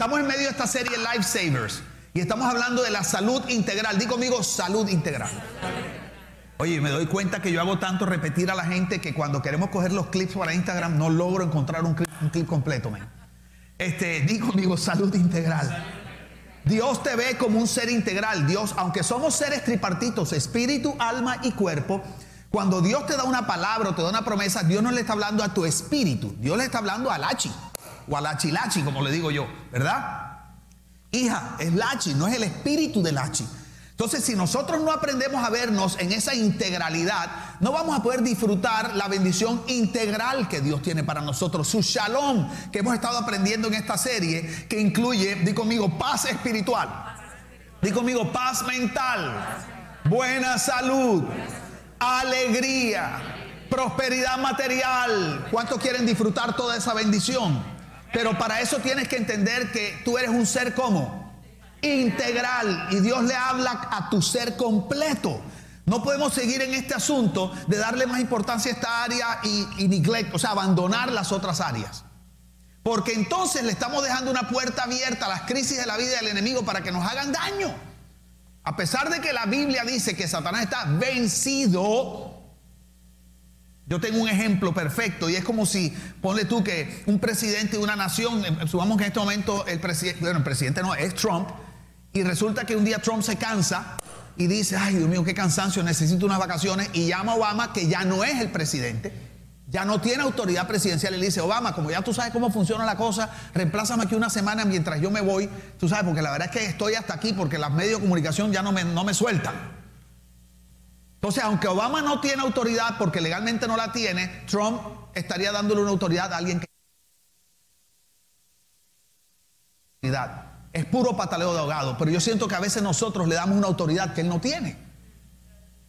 Estamos en medio de esta serie Lifesavers y estamos hablando de la salud integral. Di conmigo salud integral. Oye, me doy cuenta que yo hago tanto repetir a la gente que cuando queremos coger los clips para Instagram no logro encontrar un clip, completo, man. Este, di conmigo salud integral. Dios te ve como un ser integral. Dios, aunque somos seres tripartitos, espíritu, alma y cuerpo, cuando Dios te da una palabra o te da una promesa, Dios no le está hablando a tu espíritu, Dios le está hablando al hachi o al achilachi, como le digo yo, ¿verdad? Hija, es lachi, no es el espíritu del hachi. Entonces, si nosotros no aprendemos a vernos en esa integralidad, no vamos a poder disfrutar la bendición integral que Dios tiene para nosotros, su shalom que hemos estado aprendiendo en esta serie, que incluye, di conmigo, paz espiritual, di conmigo, paz mental, buena salud, alegría, prosperidad material. ¿Cuántos quieren disfrutar toda esa bendición? Pero para eso tienes que entender que tú eres un ser como integral y Dios le habla a tu ser completo. No podemos seguir en este asunto de darle más importancia a esta área y, y o sea, abandonar las otras áreas. Porque entonces le estamos dejando una puerta abierta a las crisis de la vida del enemigo para que nos hagan daño. A pesar de que la Biblia dice que Satanás está vencido, yo tengo un ejemplo perfecto y es como si, ponle tú que un presidente de una nación, eh, subamos que en este momento el presidente, bueno, el presidente no, es Trump, y resulta que un día Trump se cansa y dice, ay Dios mío, qué cansancio, necesito unas vacaciones, y llama a Obama, que ya no es el presidente, ya no tiene autoridad presidencial, y le dice, Obama, como ya tú sabes cómo funciona la cosa, reemplázame aquí una semana mientras yo me voy, tú sabes, porque la verdad es que estoy hasta aquí porque los medios de comunicación ya no me, no me sueltan. Entonces, aunque Obama no tiene autoridad porque legalmente no la tiene, Trump estaría dándole una autoridad a alguien que... Es puro pataleo de ahogado, pero yo siento que a veces nosotros le damos una autoridad que él no tiene.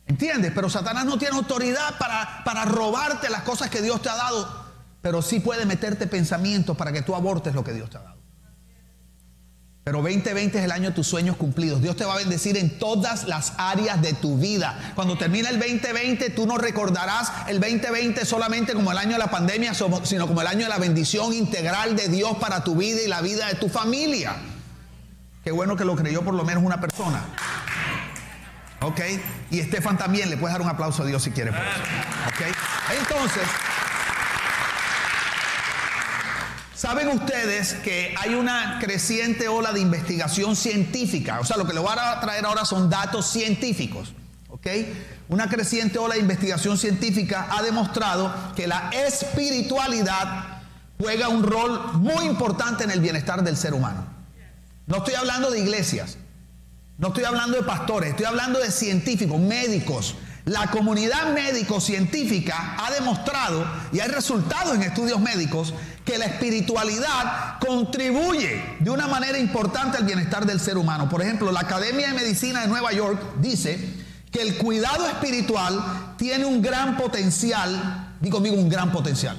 ¿Entiendes? Pero Satanás no tiene autoridad para, para robarte las cosas que Dios te ha dado, pero sí puede meterte pensamientos para que tú abortes lo que Dios te ha dado. Pero 2020 es el año de tus sueños cumplidos. Dios te va a bendecir en todas las áreas de tu vida. Cuando termine el 2020, tú no recordarás el 2020 solamente como el año de la pandemia, sino como el año de la bendición integral de Dios para tu vida y la vida de tu familia. Qué bueno que lo creyó por lo menos una persona. ¿Ok? Y Estefan también, le puedes dar un aplauso a Dios si quiere. ¿Ok? Entonces... ¿Saben ustedes que hay una creciente ola de investigación científica? O sea, lo que les voy a traer ahora son datos científicos. ¿Ok? Una creciente ola de investigación científica ha demostrado que la espiritualidad juega un rol muy importante en el bienestar del ser humano. No estoy hablando de iglesias, no estoy hablando de pastores, estoy hablando de científicos, médicos, la comunidad médico-científica ha demostrado, y hay resultados en estudios médicos, que la espiritualidad contribuye de una manera importante al bienestar del ser humano. Por ejemplo, la Academia de Medicina de Nueva York dice que el cuidado espiritual tiene un gran potencial, digo conmigo un gran potencial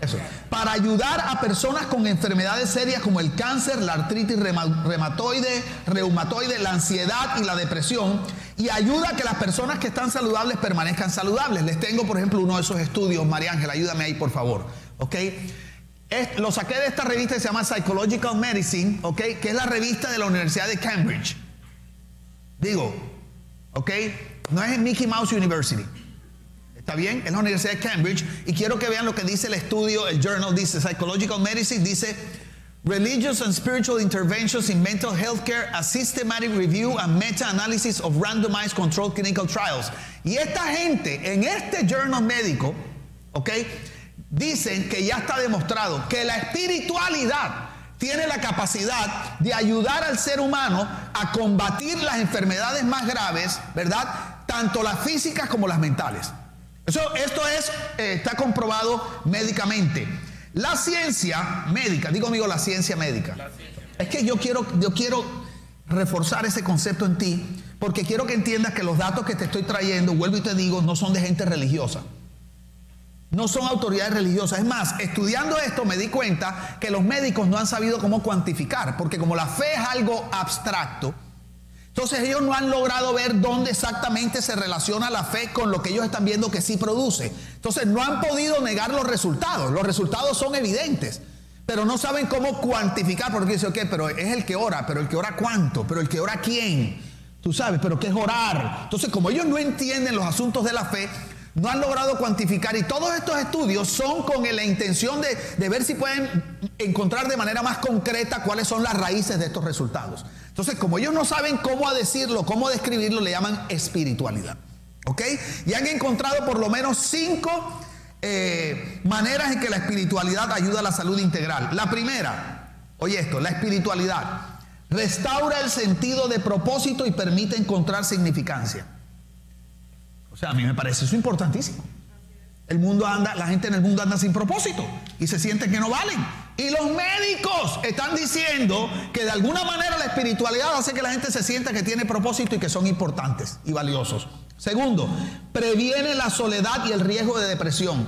eso. Para ayudar a personas con enfermedades serias como el cáncer, la artritis reumatoide, reumatoide, la ansiedad y la depresión. Y ayuda a que las personas que están saludables permanezcan saludables. Les tengo, por ejemplo, uno de esos estudios. María Ángela, ayúdame ahí, por favor. ¿Ok? lo saqué de esta revista que se llama Psychological Medicine, ¿ok? Que es la revista de la Universidad de Cambridge. Digo, ¿ok? No es en Mickey Mouse University. ¿Está bien? Es la Universidad de Cambridge. Y quiero que vean lo que dice el estudio, el journal dice, Psychological Medicine dice, Religious and Spiritual Interventions in Mental Health Care, a Systematic Review and Meta-Analysis of Randomized Controlled Clinical Trials. Y esta gente en este journal médico, ¿ok? Dicen que ya está demostrado que la espiritualidad tiene la capacidad de ayudar al ser humano a combatir las enfermedades más graves, ¿verdad? Tanto las físicas como las mentales esto es, eh, está comprobado médicamente. La ciencia médica, digo amigo, la ciencia médica. Es que yo quiero, yo quiero reforzar ese concepto en ti, porque quiero que entiendas que los datos que te estoy trayendo, vuelvo y te digo, no son de gente religiosa. No son autoridades religiosas. Es más, estudiando esto me di cuenta que los médicos no han sabido cómo cuantificar, porque como la fe es algo abstracto, entonces ellos no han logrado ver dónde exactamente se relaciona la fe con lo que ellos están viendo que sí produce. Entonces no han podido negar los resultados. Los resultados son evidentes. pero no saben cómo cuantificar, porque dice, ok, pero es el que ora, pero el que ora cuánto, pero el que ora quién, tú sabes, pero qué es orar. Entonces, como ellos no entienden los asuntos de la fe, no han logrado cuantificar y todos estos estudios son con la intención de, de, ver si pueden encontrar de manera más concreta cuáles son las raíces de estos resultados. Entonces, como ellos no saben cómo decirlo, cómo describirlo, le llaman espiritualidad. ¿Ok? Y han encontrado por lo menos cinco eh, maneras en que la espiritualidad ayuda a la salud integral. La primera, oye esto, la espiritualidad restaura el sentido de propósito y permite encontrar significancia. O sea, a mí me parece eso importantísimo. El mundo anda, la gente en el mundo anda sin propósito y se sienten que no valen. Y los médicos están diciendo que de alguna manera la espiritualidad hace que la gente se sienta que tiene propósito y que son importantes y valiosos. Segundo, previene la soledad y el riesgo de depresión.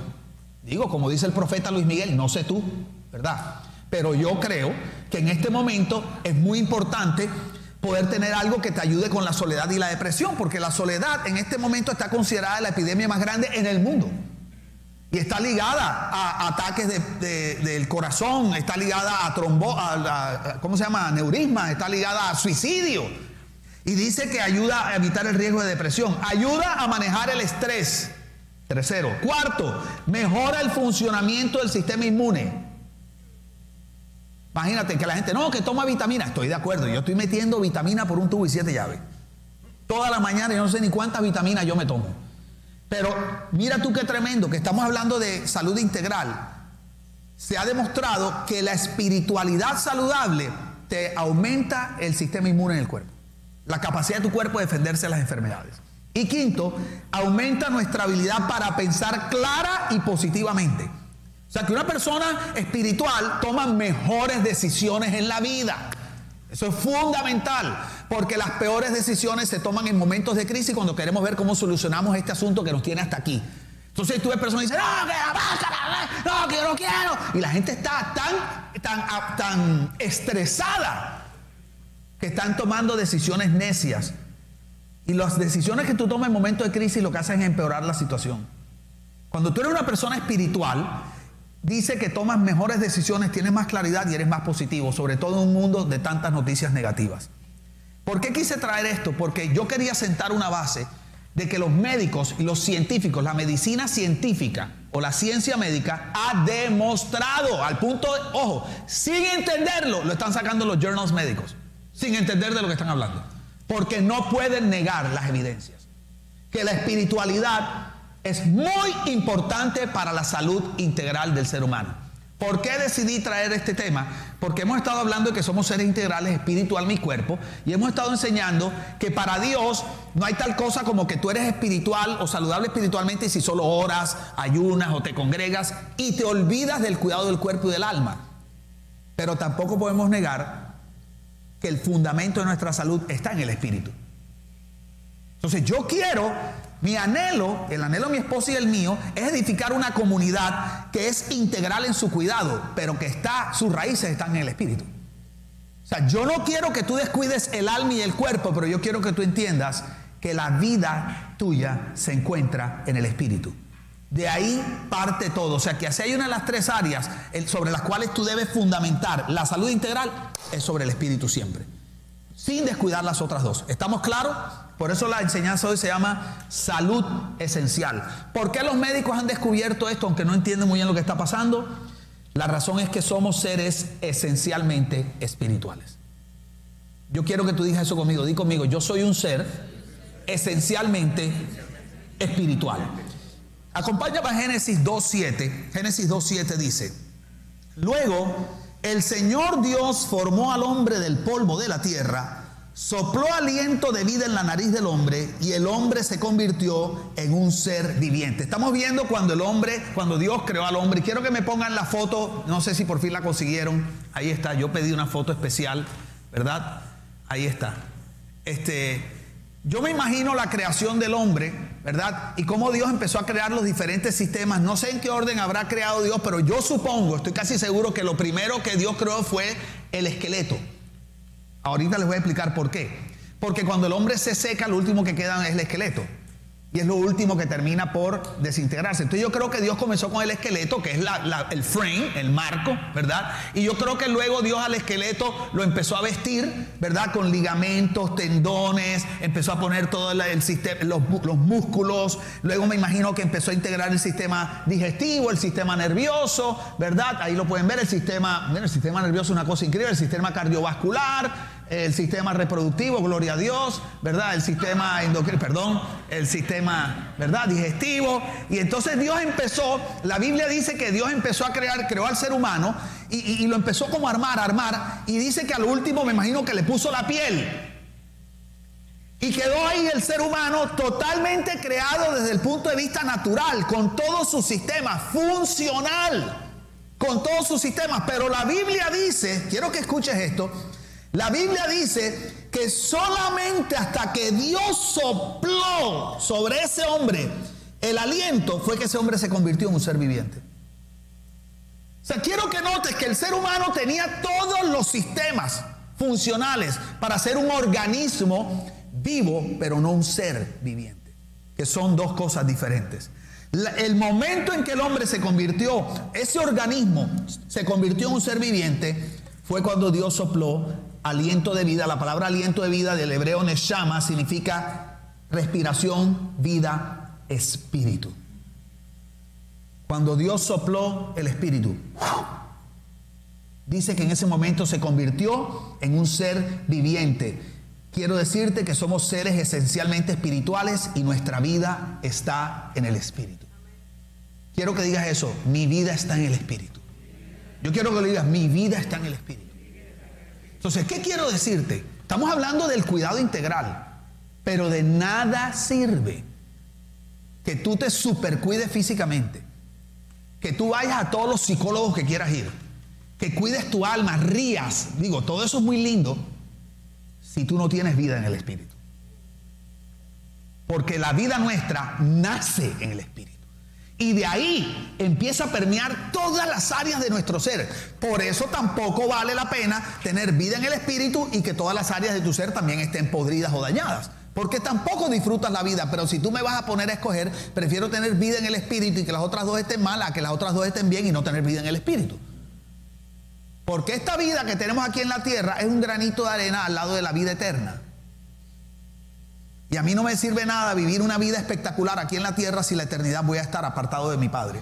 Digo, como dice el profeta Luis Miguel, no sé tú, ¿verdad? Pero yo creo que en este momento es muy importante poder tener algo que te ayude con la soledad y la depresión, porque la soledad en este momento está considerada la epidemia más grande en el mundo. Y está ligada a ataques del corazón, está ligada a trombo, ¿cómo se llama? Neurisma, está ligada a suicidio. Y dice que ayuda a evitar el riesgo de depresión, ayuda a manejar el estrés. Tercero. Cuarto, mejora el funcionamiento del sistema inmune. Imagínate que la gente, no, que toma vitamina. Estoy de acuerdo, yo estoy metiendo vitamina por un tubo y siete llaves. Toda la mañana, yo no sé ni cuántas vitaminas yo me tomo. Pero mira tú qué tremendo, que estamos hablando de salud integral. Se ha demostrado que la espiritualidad saludable te aumenta el sistema inmune en el cuerpo la capacidad de tu cuerpo de defenderse de las enfermedades. Y quinto, aumenta nuestra habilidad para pensar clara y positivamente. O sea, que una persona espiritual toma mejores decisiones en la vida. Eso es fundamental, porque las peores decisiones se toman en momentos de crisis cuando queremos ver cómo solucionamos este asunto que nos tiene hasta aquí. Entonces tú ves personas que dicen, no, que la no, que yo no quiero. Y la gente está tan, tan, tan estresada que están tomando decisiones necias. Y las decisiones que tú tomas en momentos de crisis lo que hacen es empeorar la situación. Cuando tú eres una persona espiritual, dice que tomas mejores decisiones, tienes más claridad y eres más positivo, sobre todo en un mundo de tantas noticias negativas. ¿Por qué quise traer esto? Porque yo quería sentar una base de que los médicos y los científicos, la medicina científica o la ciencia médica ha demostrado al punto, de, ojo, sin entenderlo, lo están sacando los journals médicos sin entender de lo que están hablando. Porque no pueden negar las evidencias. Que la espiritualidad es muy importante para la salud integral del ser humano. ¿Por qué decidí traer este tema? Porque hemos estado hablando de que somos seres integrales, espiritual, mi cuerpo, y hemos estado enseñando que para Dios no hay tal cosa como que tú eres espiritual o saludable espiritualmente y si solo oras, ayunas o te congregas y te olvidas del cuidado del cuerpo y del alma. Pero tampoco podemos negar que el fundamento de nuestra salud está en el espíritu. Entonces yo quiero, mi anhelo, el anhelo de mi esposa y el mío, es edificar una comunidad que es integral en su cuidado, pero que está, sus raíces están en el espíritu. O sea, yo no quiero que tú descuides el alma y el cuerpo, pero yo quiero que tú entiendas que la vida tuya se encuentra en el espíritu. De ahí parte todo. O sea que si hay una de las tres áreas sobre las cuales tú debes fundamentar la salud integral, es sobre el espíritu siempre. Sin descuidar las otras dos. ¿Estamos claros? Por eso la enseñanza hoy se llama salud esencial. ¿Por qué los médicos han descubierto esto aunque no entienden muy bien lo que está pasando? La razón es que somos seres esencialmente espirituales. Yo quiero que tú digas eso conmigo. Di conmigo, yo soy un ser esencialmente espiritual. Acompáñame a Génesis 2.7. Génesis 2.7 dice, luego el Señor Dios formó al hombre del polvo de la tierra, sopló aliento de vida en la nariz del hombre y el hombre se convirtió en un ser viviente. Estamos viendo cuando el hombre, cuando Dios creó al hombre. Y quiero que me pongan la foto, no sé si por fin la consiguieron. Ahí está, yo pedí una foto especial, ¿verdad? Ahí está. Este, yo me imagino la creación del hombre, ¿verdad? Y cómo Dios empezó a crear los diferentes sistemas. No sé en qué orden habrá creado Dios, pero yo supongo, estoy casi seguro que lo primero que Dios creó fue el esqueleto. Ahorita les voy a explicar por qué. Porque cuando el hombre se seca, lo último que queda es el esqueleto. Y es lo último que termina por desintegrarse. Entonces yo creo que Dios comenzó con el esqueleto, que es el frame, el marco, ¿verdad? Y yo creo que luego Dios al esqueleto lo empezó a vestir, ¿verdad? Con ligamentos, tendones, empezó a poner todo el, sistema, los, los, músculos. Luego me imagino que empezó a integrar el sistema digestivo, el sistema nervioso, ¿verdad? Ahí lo pueden ver, el sistema, el sistema nervioso es una cosa increíble, el sistema cardiovascular, el sistema reproductivo, gloria a Dios, ¿verdad? El sistema endocrino, perdón, el sistema, ¿verdad? Digestivo. Y entonces Dios empezó, la Biblia dice que Dios empezó a crear, creó al ser humano y, lo empezó como a armar, armar. Y dice que al último me imagino que le puso la piel. Y quedó ahí el ser humano totalmente creado desde el punto de vista natural, con todo su sistema funcional, con todos sus sistemas. Pero la Biblia dice, quiero que escuches esto, la Biblia dice que solamente hasta que Dios sopló sobre ese hombre el aliento fue que ese hombre se convirtió en un ser viviente. O sea, quiero que notes que el ser humano tenía todos los sistemas funcionales para ser un organismo vivo, pero no un ser viviente, que son dos cosas diferentes. el momento en que el hombre se convirtió, ese organismo se convirtió en un ser viviente, fue cuando Dios sopló aliento de vida. La palabra aliento de vida del hebreo neshama significa respiración, vida, espíritu. Cuando Dios sopló el espíritu, dice que en ese momento se convirtió en un ser viviente. Quiero decirte que somos seres esencialmente espirituales y nuestra vida está en el espíritu. Quiero que digas eso, mi vida está en el espíritu. Yo quiero que le digas, mi vida está en el espíritu. Entonces, ¿qué quiero decirte? Estamos hablando del cuidado integral, pero de nada sirve que tú te supercuides físicamente, que tú vayas a todos los psicólogos que quieras ir, que cuides tu alma, rías, digo, todo eso es muy lindo si tú no tienes vida en el Espíritu. Porque la vida nuestra nace en el Espíritu. Y de ahí empieza a permear todas las áreas de nuestro ser. Por eso tampoco vale la pena tener vida en el espíritu y que todas las áreas de tu ser también estén podridas o dañadas. Porque tampoco disfrutas la vida. Pero si tú me vas a poner a escoger, prefiero tener vida en el espíritu y que las otras dos estén malas, a que las otras dos estén bien y no tener vida en el espíritu. Porque esta vida que tenemos aquí en la tierra es un granito de arena al lado de la vida eterna. Y a mí no me sirve nada vivir una vida espectacular aquí en la tierra si la eternidad voy a estar apartado de mi Padre.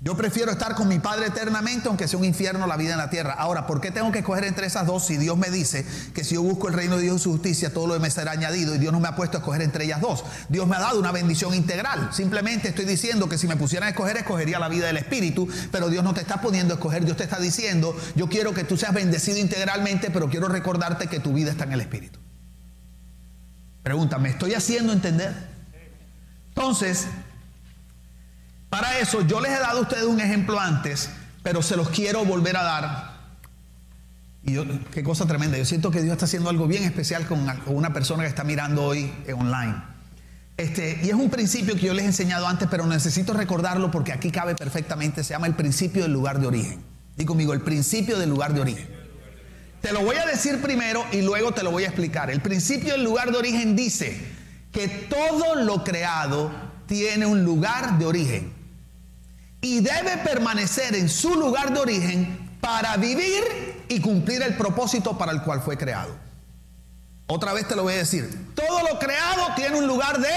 Yo prefiero estar con mi Padre eternamente, aunque sea un infierno la vida en la tierra. Ahora, ¿por qué tengo que escoger entre esas dos si Dios me dice que si yo busco el reino de Dios y su justicia, todo lo demás será añadido y Dios no me ha puesto a escoger entre ellas dos? Dios me ha dado una bendición integral. Simplemente estoy diciendo que si me pusieran a escoger, escogería la vida del Espíritu, pero Dios no te está poniendo a escoger, Dios te está diciendo, yo quiero que tú seas bendecido integralmente, pero quiero recordarte que tu vida está en el Espíritu. Pregunta, ¿me estoy haciendo entender? Entonces, para eso yo les he dado a ustedes un ejemplo antes, pero se los quiero volver a dar. Y yo, qué cosa tremenda. Yo siento que Dios está haciendo algo bien especial con una persona que está mirando hoy online. Este, y es un principio que yo les he enseñado antes, pero necesito recordarlo porque aquí cabe perfectamente. Se llama el principio del lugar de origen. Di conmigo, el principio del lugar de origen. Te lo voy a decir primero y luego te lo voy a explicar. El principio del lugar de origen dice que todo lo creado tiene un lugar de origen y debe permanecer en su lugar de origen para vivir y cumplir el propósito para el cual fue creado. Otra vez te lo voy a decir. Todo lo creado tiene un lugar de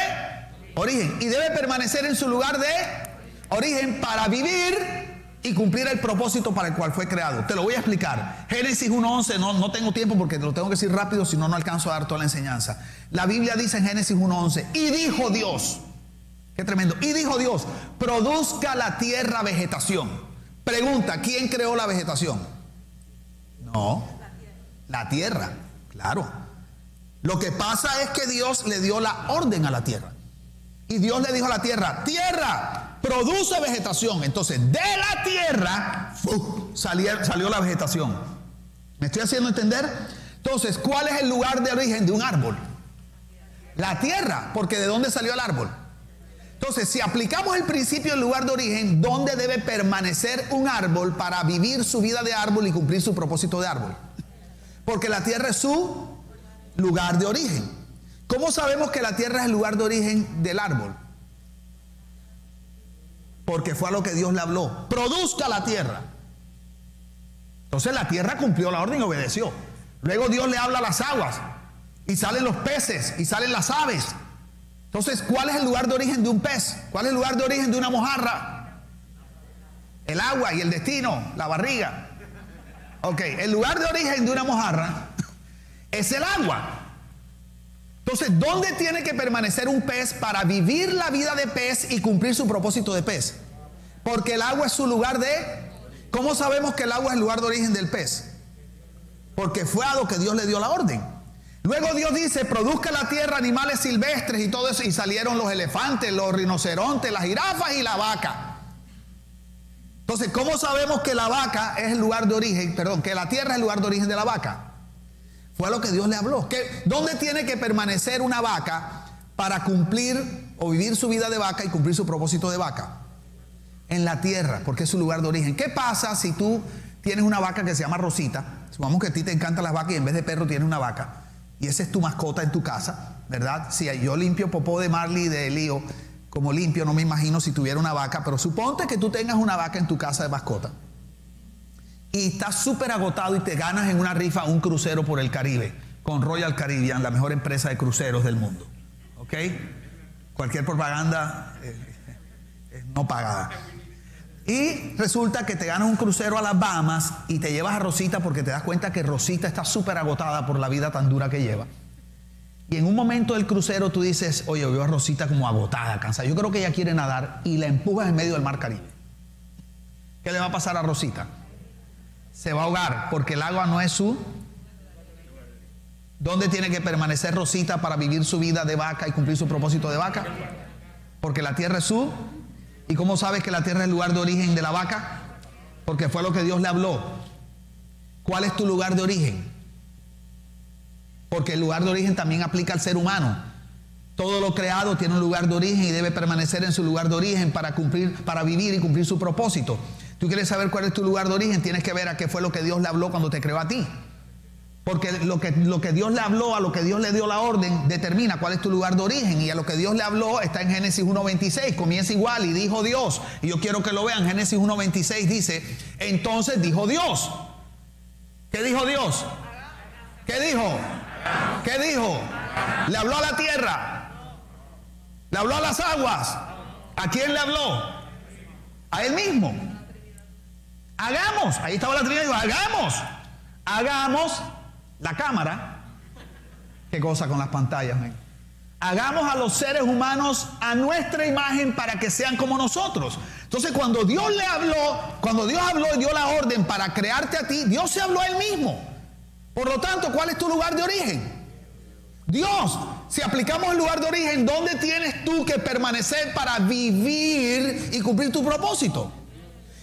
origen y debe permanecer en su lugar de origen para vivir y cumplir el propósito para el cual fue creado. Te lo voy a explicar. Génesis 1.11, no, no tengo tiempo porque te lo tengo que decir rápido, si no, no alcanzo a dar toda la enseñanza. La Biblia dice en Génesis 1.11, y dijo Dios, qué tremendo, y dijo Dios, produzca la tierra vegetación. Pregunta, ¿quién creó la vegetación? No, la tierra, claro. Lo que pasa es que Dios le dio la orden a la tierra. Y Dios le dijo a la tierra, tierra, produce vegetación. Entonces, de la tierra salió, la vegetación. ¿Me estoy haciendo entender? Entonces, ¿cuál es el lugar de origen de un árbol? La tierra, porque ¿de dónde salió el árbol? Entonces, si aplicamos el principio del lugar de origen, ¿dónde debe permanecer un árbol para vivir su vida de árbol y cumplir su propósito de árbol? Porque la tierra es su lugar de origen. ¿Cómo sabemos que la tierra es el lugar de origen del árbol? Porque fue a lo que Dios le habló. Produzca la tierra. Entonces la tierra cumplió la orden y obedeció. Luego Dios le habla a las aguas. Y salen los peces y salen las aves. Entonces, ¿cuál es el lugar de origen de un pez? ¿Cuál es el lugar de origen de una mojarra? El agua y el destino, la barriga. Ok, el lugar de origen de una mojarra es el agua. Entonces, ¿dónde tiene que permanecer un pez para vivir la vida de pez y cumplir su propósito de pez? Porque el agua es su lugar de... ¿Cómo sabemos que el agua es el lugar de origen del pez? Porque fue a lo que Dios le dio la orden. Luego Dios dice, produzca la tierra animales silvestres y todo eso. Y salieron los elefantes, los rinocerontes, las jirafas y la vaca. Entonces, ¿cómo sabemos que la vaca es el lugar de origen? Perdón, que la tierra es el lugar de origen de la vaca. Fue a lo que Dios le habló. ¿Qué, ¿Dónde tiene que permanecer una vaca para cumplir o vivir su vida de vaca y cumplir su propósito de vaca? En la tierra, porque es su lugar de origen. ¿Qué pasa si tú tienes una vaca que se llama Rosita? Supongamos que a ti te encantan las vacas y en vez de perro tienes una vaca y esa es tu mascota en tu casa, ¿verdad? Si yo limpio popó de Marley de Lío, como limpio, no me imagino si tuviera una vaca, pero suponte que tú tengas una vaca en tu casa de mascota y estás súper agotado y te ganas en una rifa un crucero por el Caribe con Royal Caribbean, la mejor empresa de cruceros del mundo. ¿Ok? Cualquier propaganda eh, eh, no pagada. Y resulta que te ganas un crucero a las Bahamas y te llevas a Rosita porque te das cuenta que Rosita está súper agotada por la vida tan dura que lleva. Y en un momento del crucero tú dices, oye, veo a Rosita como agotada, cansada. Yo creo que ella quiere nadar y la empujas en medio del mar Caribe. ¿Qué le va a pasar a Rosita? Se va a ahogar porque el agua no es su... ¿Dónde tiene que permanecer Rosita para vivir su vida de vaca y cumplir su propósito de vaca? Porque la tierra es su ¿Y cómo sabes que la tierra es el lugar de origen de la vaca? Porque fue lo que Dios le habló. ¿Cuál es tu lugar de origen? Porque el lugar de origen también aplica al ser humano. Todo lo creado tiene un lugar de origen y debe permanecer en su lugar de origen para cumplir, para vivir y cumplir su propósito. Tú quieres saber cuál es tu lugar de origen, tienes que ver a qué fue lo que Dios le habló cuando te creó a ti. Porque lo que, lo que Dios le habló, a lo que Dios le dio la orden, determina cuál es tu lugar de origen. Y a lo que Dios le habló está en Génesis 1.26. Comienza igual y dijo Dios. Y yo quiero que lo vean. Génesis 1.26 dice, entonces dijo Dios. ¿Qué dijo Dios? ¿Qué dijo? ¿Qué dijo? Le habló a la tierra. Le habló a las aguas. ¿A quién le habló? A él mismo. Hagamos. Ahí estaba la Trinidad. Hagamos. Hagamos la cámara, qué cosa con las pantallas, Hagamos a los seres humanos a nuestra imagen para que sean como nosotros. Entonces, cuando Dios le habló, cuando Dios habló y dio la orden para crearte a ti, Dios se habló a él mismo. Por lo tanto, ¿cuál es tu lugar de origen? Dios, si aplicamos el lugar de origen, ¿dónde tienes tú que permanecer para vivir y cumplir tu propósito?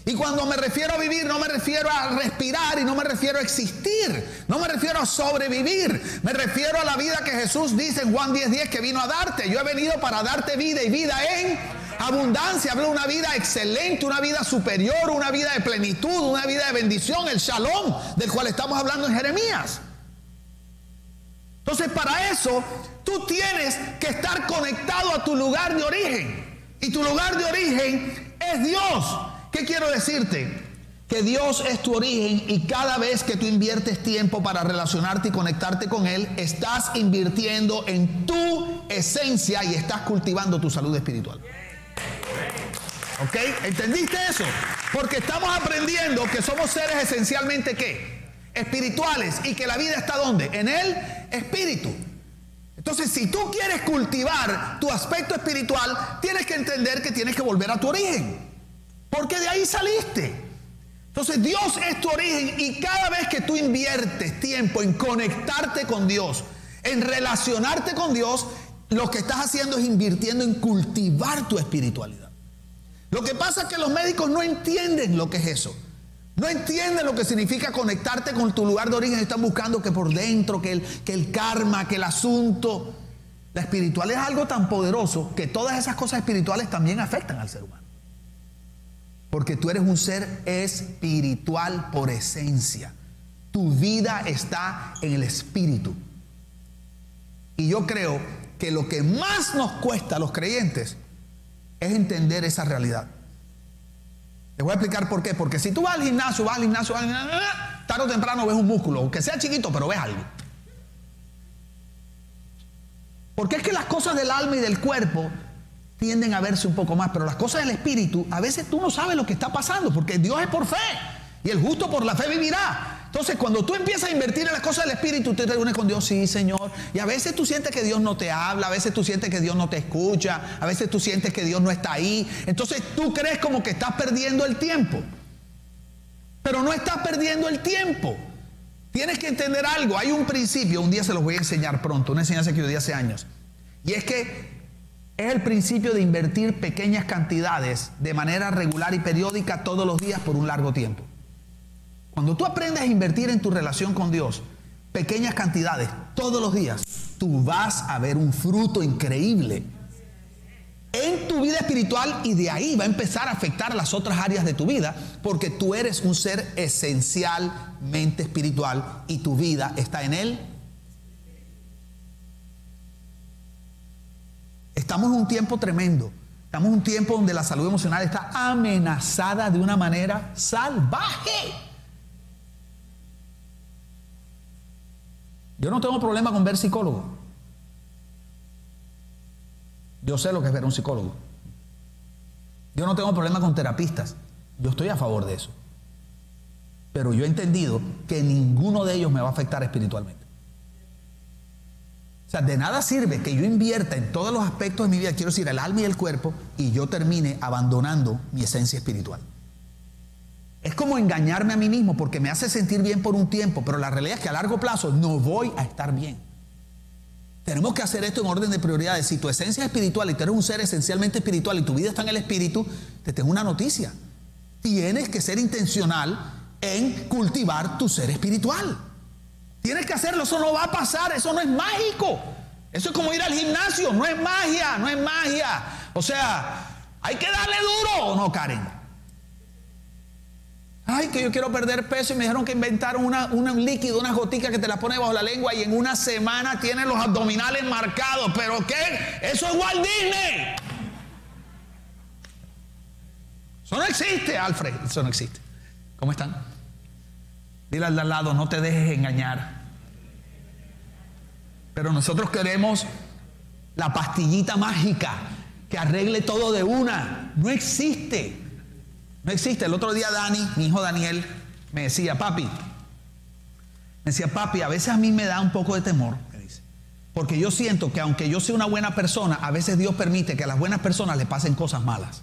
Y cuando me refiero a vivir, no me refiero a respirar y no me refiero a existir. No me refiero a sobrevivir. Me refiero a la vida que Jesús dice en Juan 10:10 10, que vino a darte. Yo he venido para darte vida y vida en abundancia. Hablo una vida excelente, una vida superior, una vida de plenitud, una vida de bendición, el shalom del cual estamos hablando en Jeremías. Entonces, para eso, tú tienes que estar conectado a tu lugar de origen. Y tu lugar de origen es Dios. ¿Qué quiero decirte? Que Dios es tu origen y cada vez que tú inviertes tiempo para relacionarte y conectarte con Él, estás invirtiendo en tu esencia y estás cultivando tu salud espiritual. ¿Ok? ¿Entendiste eso? Porque estamos aprendiendo que somos seres esencialmente qué? Espirituales y que la vida está donde? En el espíritu. Entonces, si tú quieres cultivar tu aspecto espiritual, tienes que entender que tienes que volver a tu origen. Porque de ahí saliste. Entonces Dios es tu origen y cada vez que tú inviertes tiempo en conectarte con Dios, en relacionarte con Dios, lo que estás haciendo es invirtiendo en cultivar tu espiritualidad. Lo que pasa es que los médicos no entienden lo que es eso. No entienden lo que significa conectarte con tu lugar de origen. Están buscando que por dentro, que el, que el karma, que el asunto. La espiritualidad es algo tan poderoso que todas esas cosas espirituales también afectan al ser humano. Porque tú eres un ser espiritual por esencia. Tu vida está en el espíritu. Y yo creo que lo que más nos cuesta a los creyentes es entender esa realidad. Les voy a explicar por qué. Porque si tú vas al gimnasio, vas al gimnasio, vas al gimnasio tarde o temprano ves un músculo, aunque sea chiquito, pero ves algo. Porque es que las cosas del alma y del cuerpo tienden a verse un poco más, pero las cosas del espíritu, a veces tú no sabes lo que está pasando, porque Dios es por fe y el justo por la fe vivirá. Entonces, cuando tú empiezas a invertir en las cosas del Espíritu, te reúnes con Dios, sí, Señor. Y a veces tú sientes que Dios no te habla, a veces tú sientes que Dios no te escucha, a veces tú sientes que Dios no está ahí. Entonces tú crees como que estás perdiendo el tiempo. Pero no estás perdiendo el tiempo. Tienes que entender algo. Hay un principio, un día se los voy a enseñar pronto, una enseñanza que yo di hace años. Y es que es el principio de invertir pequeñas cantidades de manera regular y periódica todos los días por un largo tiempo. Cuando tú aprendes a invertir en tu relación con Dios, pequeñas cantidades todos los días, tú vas a ver un fruto increíble en tu vida espiritual y de ahí va a empezar a afectar las otras áreas de tu vida porque tú eres un ser esencialmente espiritual y tu vida está en él. Estamos en un tiempo tremendo. Estamos en un tiempo donde la salud emocional está amenazada de una manera salvaje. Yo no tengo problema con ver psicólogo. Yo sé lo que es ver un psicólogo. Yo no tengo problema con terapistas. Yo estoy a favor de eso. Pero yo he entendido que ninguno de ellos me va a afectar espiritualmente. O sea, de nada sirve que yo invierta en todos los aspectos de mi vida, quiero decir, el alma y el cuerpo, y yo termine abandonando mi esencia espiritual. Es como engañarme a mí mismo porque me hace sentir bien por un tiempo, pero la realidad es que a largo plazo no voy a estar bien. Tenemos que hacer esto en orden de prioridades. Si tu esencia es espiritual y tú eres un ser esencialmente espiritual y tu vida está en el espíritu, te tengo una noticia. Tienes que ser intencional en cultivar tu ser espiritual. Tienes que hacerlo, eso no va a pasar, eso no es mágico. Eso es como ir al gimnasio, no es magia, no es magia. O sea, hay que darle duro o no, Karen. Ay, que yo quiero perder peso y me dijeron que inventaron un líquido, una gotica que te la pone bajo la lengua y en una semana tiene los abdominales marcados. ¿Pero qué? Eso es Walt Disney. Eso no existe, Alfred. Eso no existe. ¿Cómo están? Dile al lado, no te dejes engañar. Pero nosotros queremos la pastillita mágica que arregle todo de una. No existe. No existe. El otro día Dani, mi hijo Daniel, me decía, papi, me decía, papi, a veces a mí me da un poco de temor, porque yo siento que aunque yo sea una buena persona, a veces Dios permite que a las buenas personas le pasen cosas malas.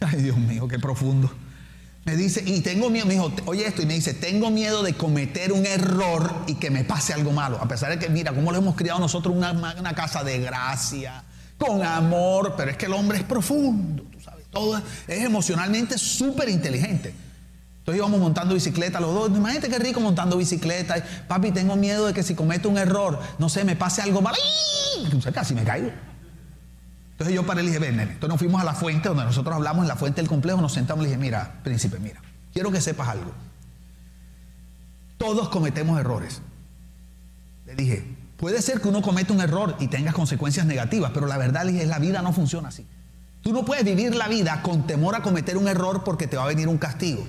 Ay, Dios mío, qué profundo. Me dice, y tengo miedo, me dijo, oye esto, y me dice, tengo miedo de cometer un error y que me pase algo malo. A pesar de que, mira, cómo lo hemos criado nosotros una, una casa de gracia, con amor, pero es que el hombre es profundo, tú sabes, todo es, emocionalmente súper inteligente. Entonces íbamos montando bicicleta los dos. Imagínate qué rico montando bicicleta. Papi, tengo miedo de que si cometo un error, no sé, me pase algo mal. ¡Ay! Casi me caigo. Entonces yo para él dije, ven. Entonces nos fuimos a la fuente donde nosotros hablamos, en la fuente del complejo, nos sentamos y le dije, mira, príncipe, mira, quiero que sepas algo. Todos cometemos errores. Le dije, Puede ser que uno cometa un error y tenga consecuencias negativas, pero la verdad es que la vida no funciona así. Tú no puedes vivir la vida con temor a cometer un error porque te va a venir un castigo.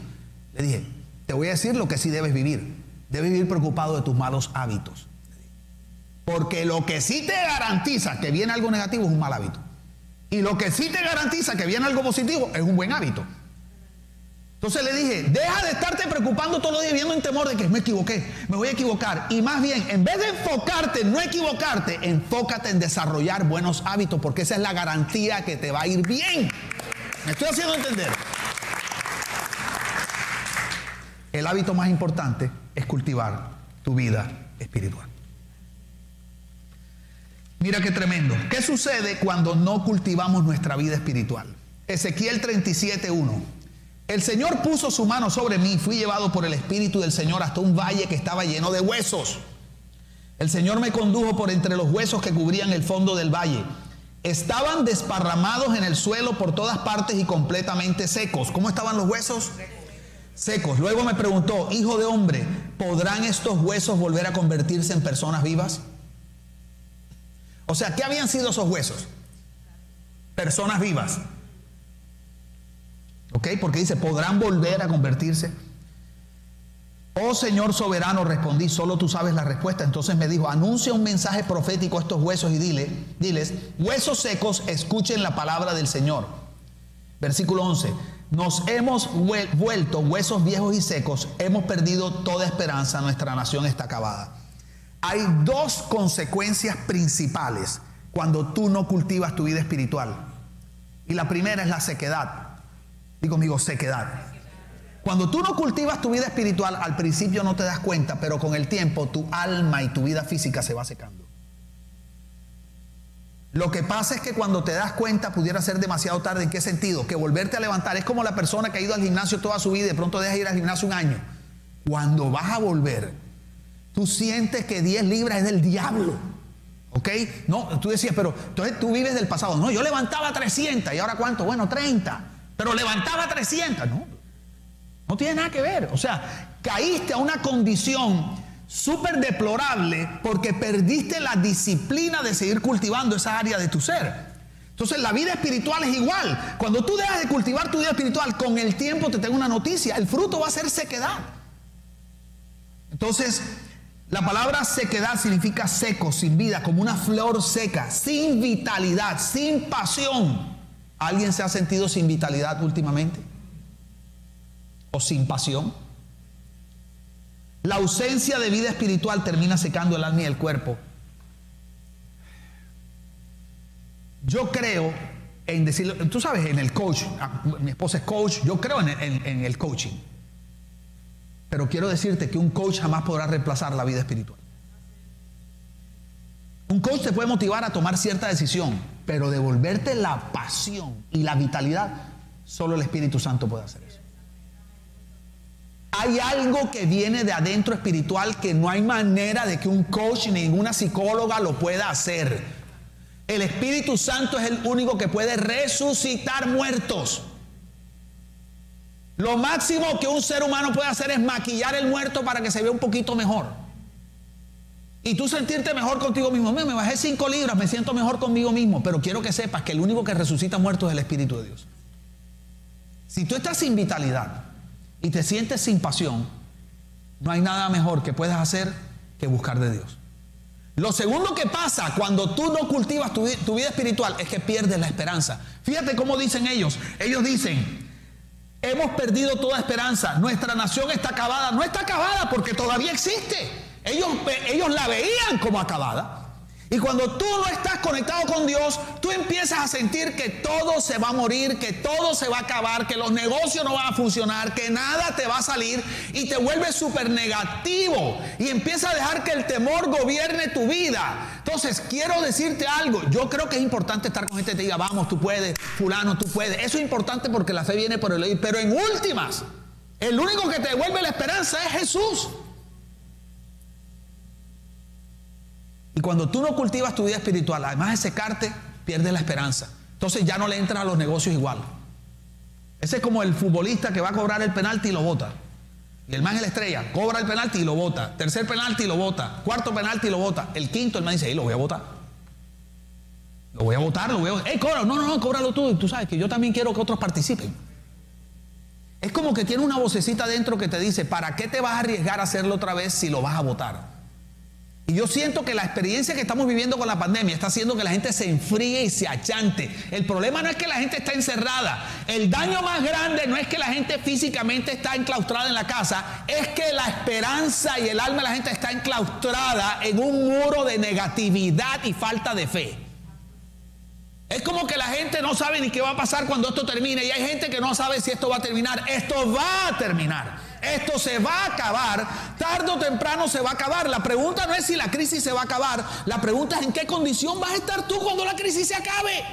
Le dije, te voy a decir lo que sí debes vivir. Debes vivir preocupado de tus malos hábitos. Porque lo que sí te garantiza que viene algo negativo es un mal hábito. Y lo que sí te garantiza que viene algo positivo es un buen hábito. Entonces le dije, deja de estarte preocupando todos los días viviendo en temor de que me equivoqué, me voy a equivocar. Y más bien, en vez de enfocarte en no equivocarte, enfócate en desarrollar buenos hábitos, porque esa es la garantía que te va a ir bien. ¿Me estoy haciendo entender? El hábito más importante es cultivar tu vida espiritual. Mira qué tremendo. ¿Qué sucede cuando no cultivamos nuestra vida espiritual? Ezequiel 37.1. El Señor puso su mano sobre mí, fui llevado por el Espíritu del Señor hasta un valle que estaba lleno de huesos. El Señor me condujo por entre los huesos que cubrían el fondo del valle. Estaban desparramados en el suelo por todas partes y completamente secos. ¿Cómo estaban los huesos? Secos. Luego me preguntó, hijo de hombre, ¿podrán estos huesos volver a convertirse en personas vivas? O sea, ¿qué habían sido esos huesos? Personas vivas. ¿Ok? Porque dice, ¿podrán volver a convertirse? Oh Señor soberano, respondí, solo tú sabes la respuesta. Entonces me dijo, anuncia un mensaje profético a estos huesos y dile, diles, huesos secos, escuchen la palabra del Señor. Versículo 11, nos hemos vuelto huesos viejos y secos, hemos perdido toda esperanza, nuestra nación está acabada. Hay dos consecuencias principales cuando tú no cultivas tu vida espiritual. Y la primera es la sequedad. Digo conmigo, sequedad. Cuando tú no cultivas tu vida espiritual, al principio no te das cuenta, pero con el tiempo tu alma y tu vida física se va secando. Lo que pasa es que cuando te das cuenta pudiera ser demasiado tarde. ¿En qué sentido? Que volverte a levantar es como la persona que ha ido al gimnasio toda su vida y de pronto deja ir al gimnasio un año. Cuando vas a volver, tú sientes que 10 libras es del diablo. ¿Ok? No, tú decías, pero entonces tú vives del pasado. No, yo levantaba 300 y ahora cuánto? Bueno, 30. Pero levantaba 300. No, no tiene nada que ver. O sea, caíste a una condición súper deplorable porque perdiste la disciplina de seguir cultivando esa área de tu ser. Entonces la vida espiritual es igual. Cuando tú dejas de cultivar tu vida espiritual, con el tiempo te tengo una noticia, el fruto va a ser sequedad. Entonces, la palabra sequedad significa seco, sin vida, como una flor seca, sin vitalidad, sin pasión. ¿Alguien se ha sentido sin vitalidad últimamente? sin pasión. La ausencia de vida espiritual termina secando el alma y el cuerpo. Yo creo en decirlo, tú sabes, en el coach, ah, mi esposa es coach, yo creo en, en el coaching. Pero quiero decirte que un coach jamás podrá reemplazar la vida espiritual. Un coach te puede motivar a tomar cierta decisión, pero devolverte la pasión y la vitalidad, solo el Espíritu Santo puede hacer eso. Hay algo que viene de adentro espiritual que no hay manera de que un coach ni ninguna psicóloga lo pueda hacer. El Espíritu Santo es el único que puede resucitar muertos. Lo máximo que un ser humano puede hacer es maquillar el muerto para que se vea un poquito mejor. Y tú sentirte mejor contigo mismo. Me, me bajé cinco libras, me siento mejor conmigo mismo. Pero quiero que sepas que el único que resucita muertos es el Espíritu de Dios. Si tú estás sin vitalidad, y te sientes sin pasión, no hay nada mejor que puedas hacer que buscar de Dios. Lo segundo que pasa cuando tú no cultivas tu, vida espiritual es que pierdes la esperanza. Fíjate cómo dicen ellos. Ellos dicen, hemos perdido toda esperanza, nuestra nación está acabada. No está acabada porque todavía existe. Ellos, ellos la veían como acabada. Y cuando tú no estás conectado con Dios, tú empiezas a sentir que todo se va a morir, que todo se va a acabar, que los negocios no van a funcionar, que nada te va a salir y te vuelves súper negativo y empiezas a dejar que el temor gobierne tu vida. Entonces, quiero decirte algo, yo creo que es importante estar con gente que te diga, vamos, tú puedes, fulano, tú puedes. Eso es importante porque la fe viene por el oír, pero en últimas, el único que te devuelve la esperanza es Jesús. Cuando tú no cultivas tu vida espiritual, además de secarte, pierdes la esperanza. Entonces ya no le entras a los negocios igual. Ese es como el futbolista que va a cobrar el penalti y lo bota. Y el man es la estrella, cobra el penalti y lo bota. Tercer penalti y lo bota. Cuarto penalti y lo bota. El quinto, el man dice, lo voy a votar. Lo voy a votar, lo voy a ¡Ey, cobra! No, no, no, cóbralo tú. Y tú sabes que yo también quiero que otros participen. Es como que tiene una vocecita dentro que te dice, ¿para qué te vas a arriesgar a hacerlo otra vez si lo vas a votar? Y yo siento que la experiencia que estamos viviendo con la pandemia está haciendo que la gente se enfríe y se achante. El problema no es que la gente está encerrada. El daño más grande no es que la gente físicamente está enclaustrada en la casa, es que la esperanza y el alma de la gente está enclaustrada en un muro de negatividad y falta de fe. Es como que la gente no sabe ni qué va a pasar cuando esto termine y hay gente que no sabe si esto va a terminar. Esto va a terminar. Esto se va a acabar, tarde o temprano se va a acabar. La pregunta no es si la crisis se va a acabar, la pregunta es en qué condición vas a estar tú cuando la crisis se acabe.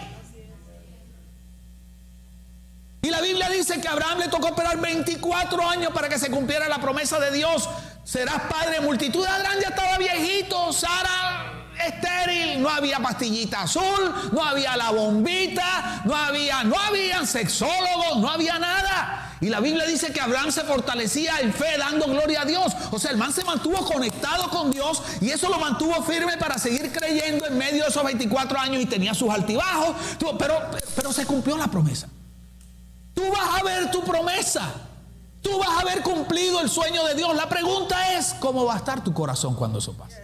Y la Biblia dice que a Abraham le tocó esperar 24 años para que se cumpliera la promesa de Dios. Serás padre de multitud. Abraham ya estaba viejito, Sara estéril, no había pastillita azul, no había la bombita, no había, no habían sexólogos, no había nada. Y la Biblia dice que Abraham se fortalecía en fe dando gloria a Dios. O sea, el man se mantuvo conectado con Dios y eso lo mantuvo firme para seguir creyendo en medio de esos 24 años y tenía sus altibajos. Pero, pero se cumplió la promesa. Tú vas a ver tu promesa. Tú vas a haber cumplido el sueño de Dios. La pregunta es, ¿cómo va a estar tu corazón cuando eso pase?